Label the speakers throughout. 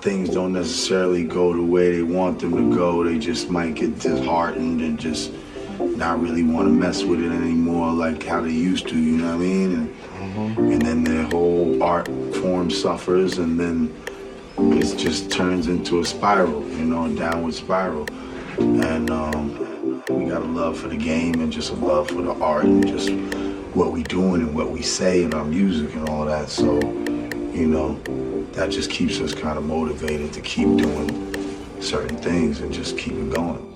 Speaker 1: things don't necessarily go the way they want them to go, they just might get disheartened and just not really want to mess with it anymore like how they used to, you know what I mean? And, and then their whole art form suffers and then it just turns into a spiral, you know, a downward spiral. And um, we got a love for the game and just a love for the art and just what we doing and what we say and our music and all that. So, you know, that just keeps us kind of motivated to keep doing certain things and just keep it going.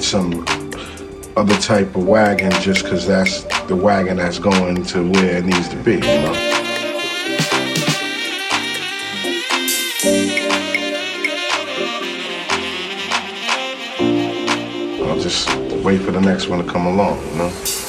Speaker 1: On some other type of wagon just because that's the wagon that's going to where it needs to be, you know? I'll just wait for the next one to come along, you know?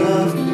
Speaker 1: Up.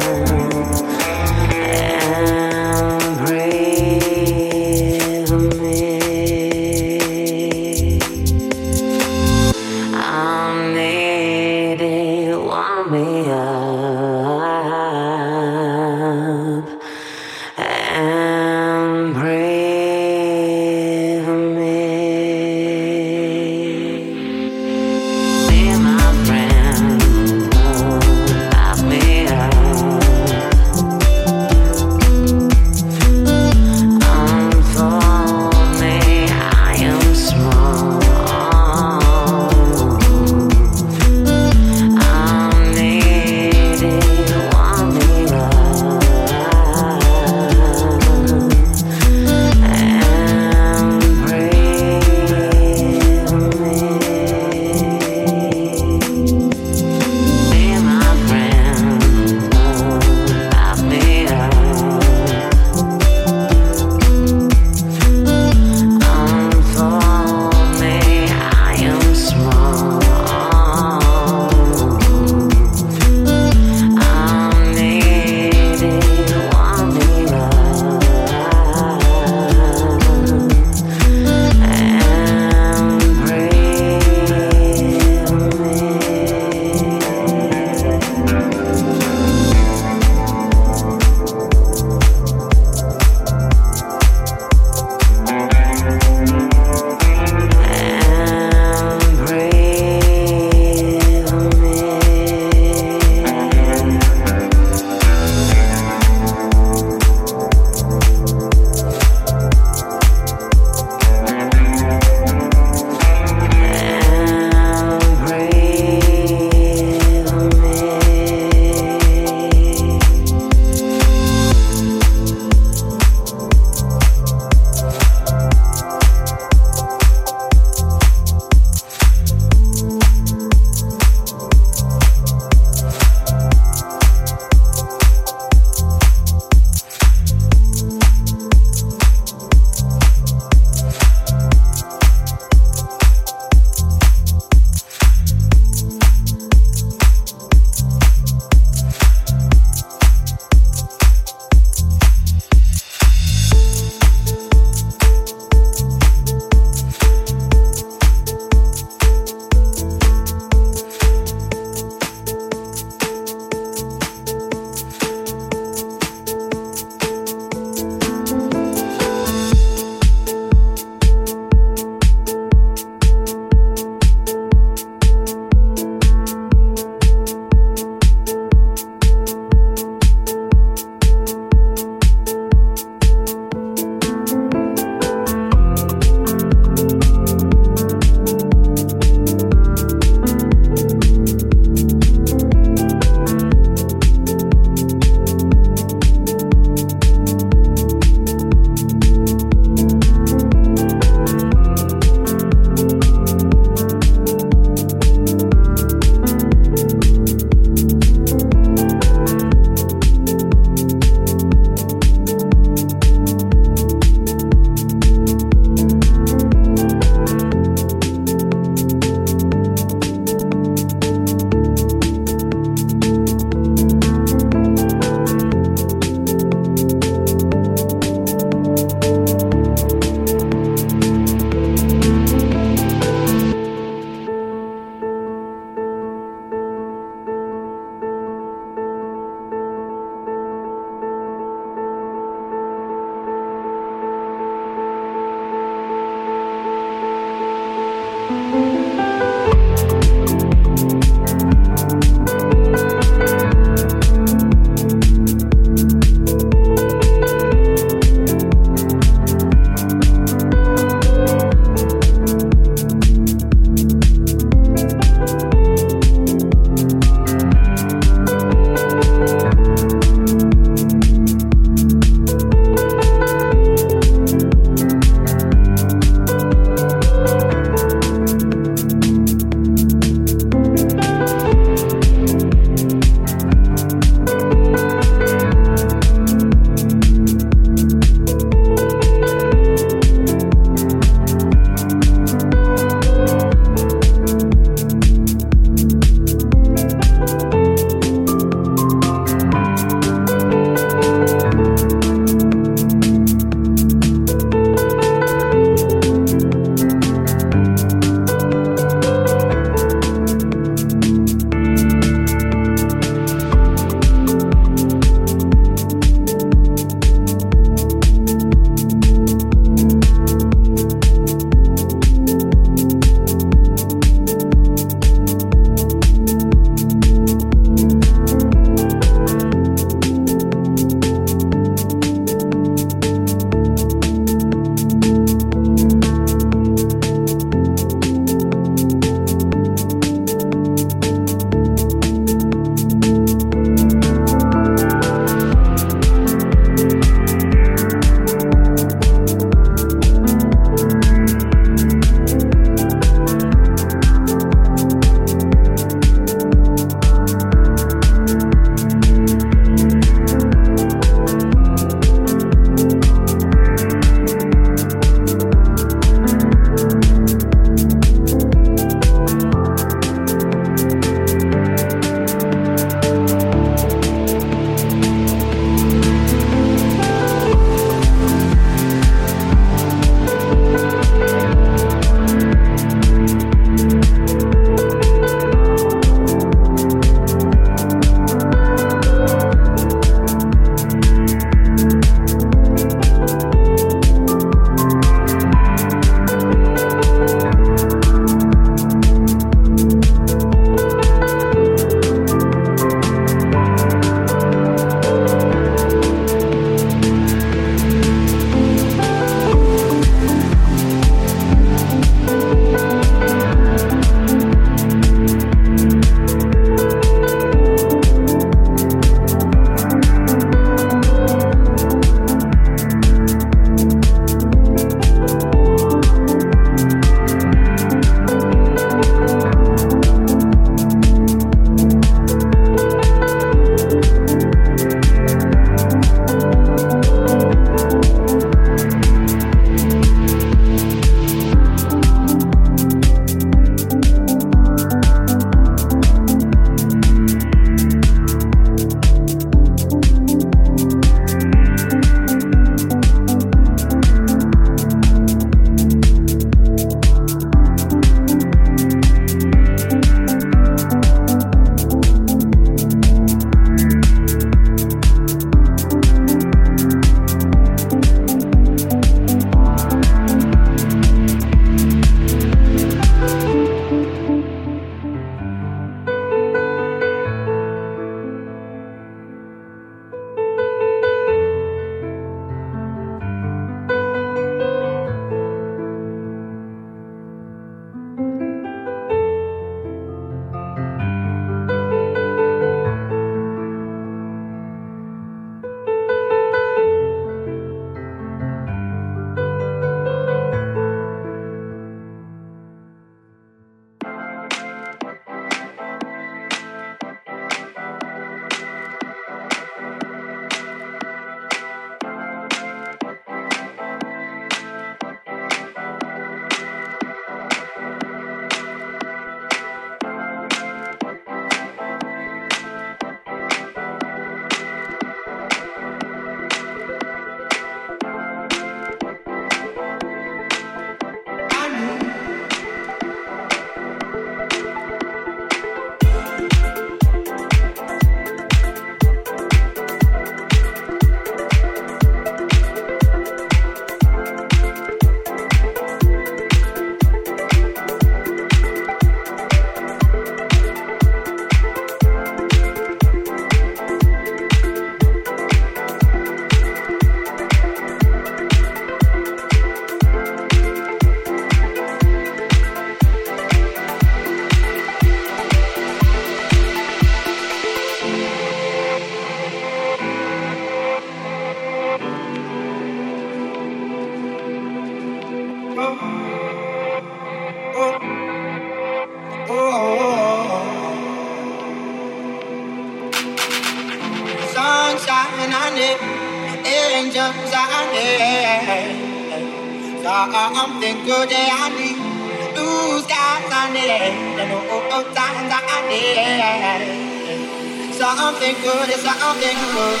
Speaker 1: Good, something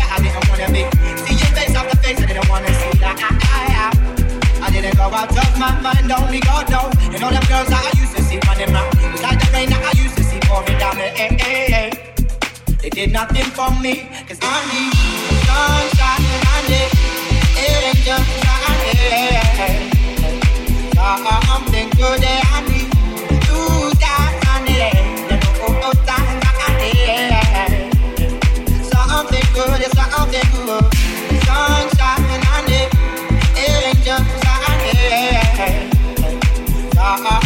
Speaker 1: I didn't wanna be. Seeing things after face. I didn't wanna see. that. I, I, I, didn't go out of my mind, only God knows. And all them girls that I used to see running round was like the rain that I used to
Speaker 2: see pouring down. They did nothing for me, I
Speaker 3: need sunshine and I need angels shining. Something good that I need to die. I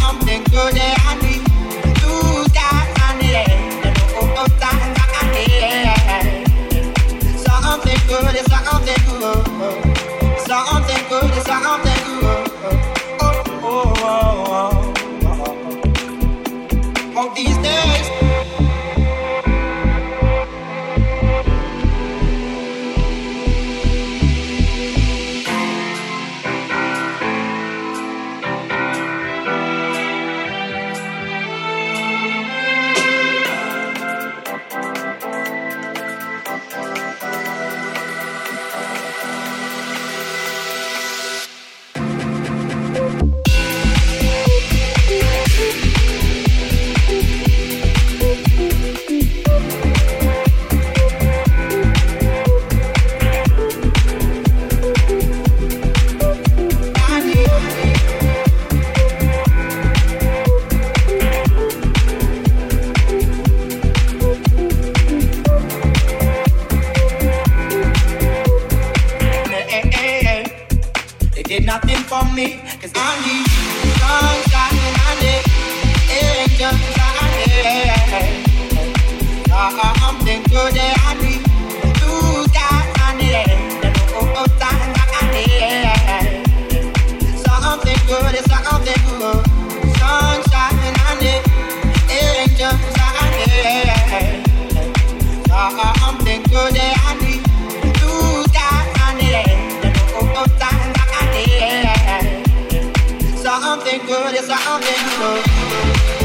Speaker 3: good, it's something you love.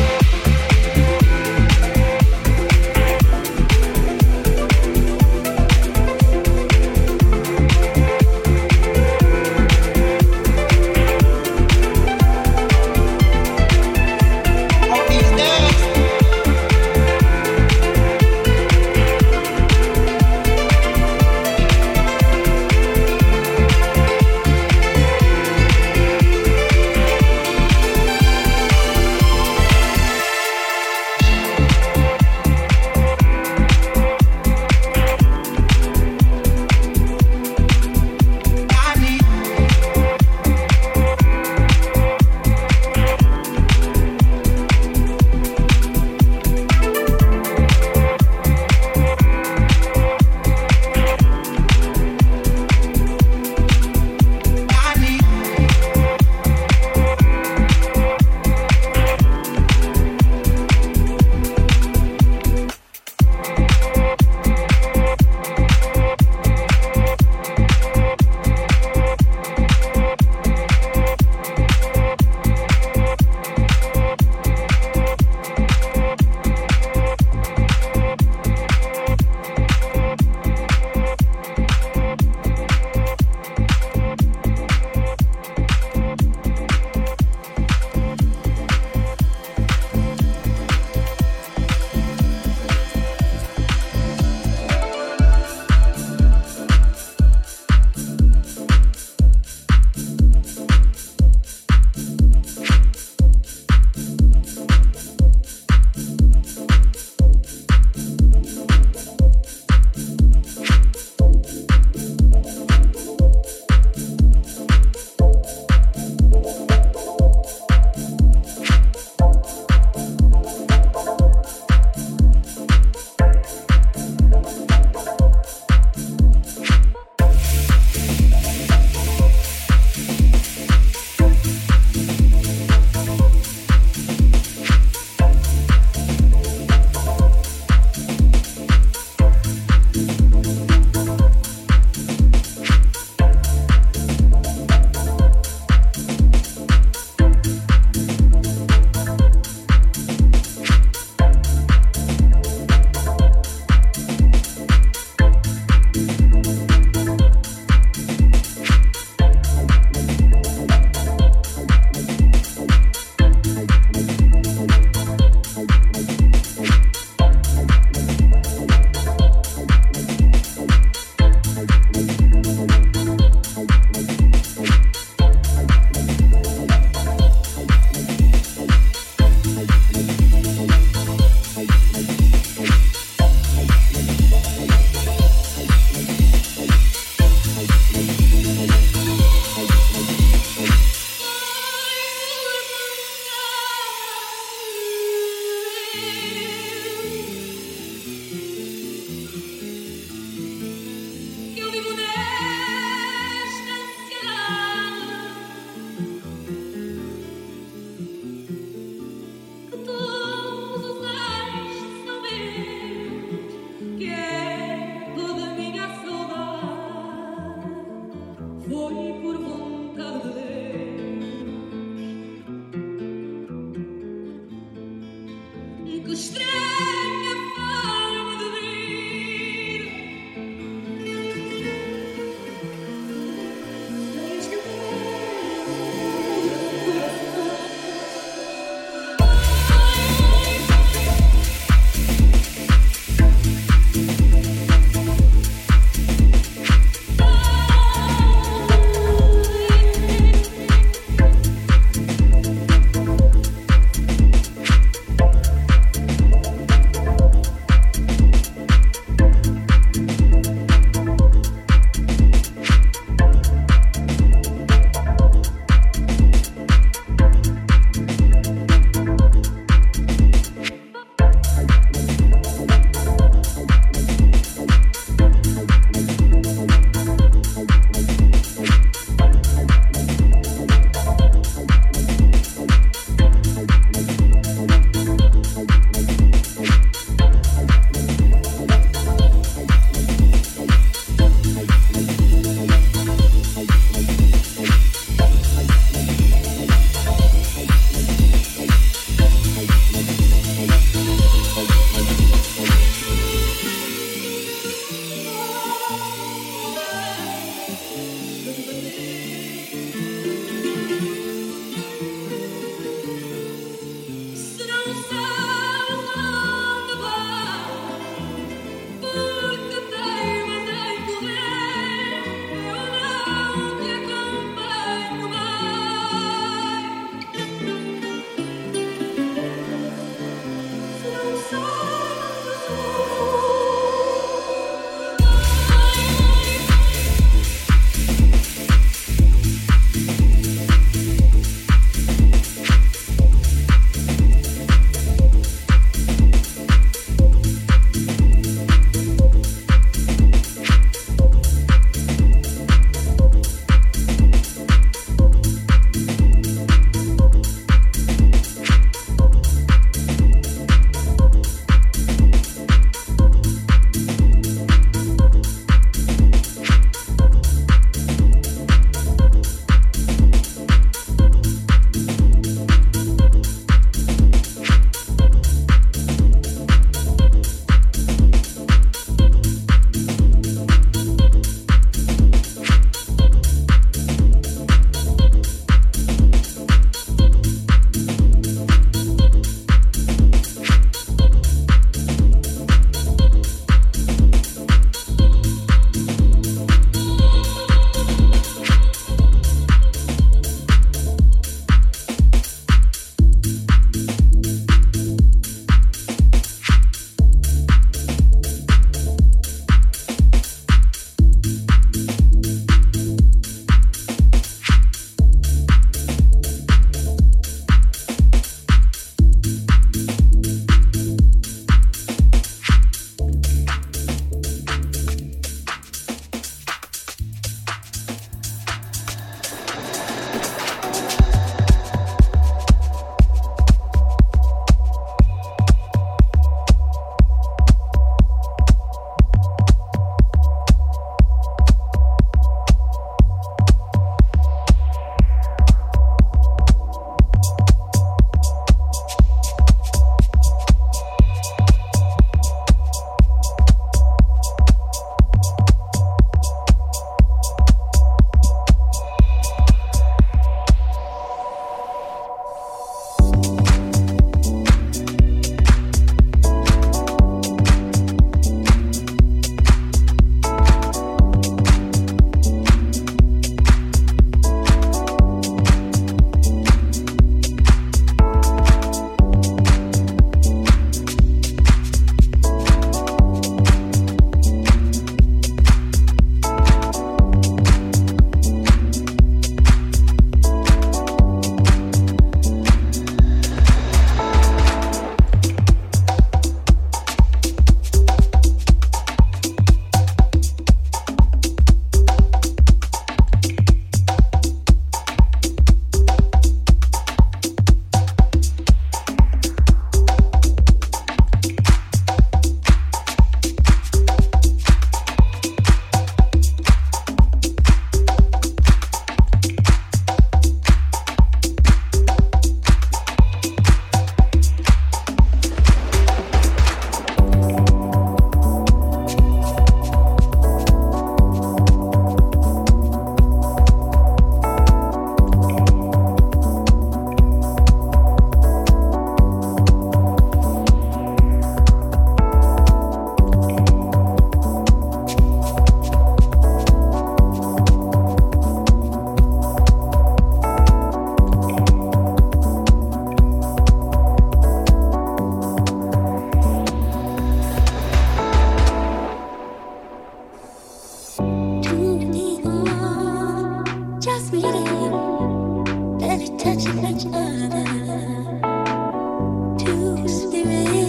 Speaker 4: Just meeting.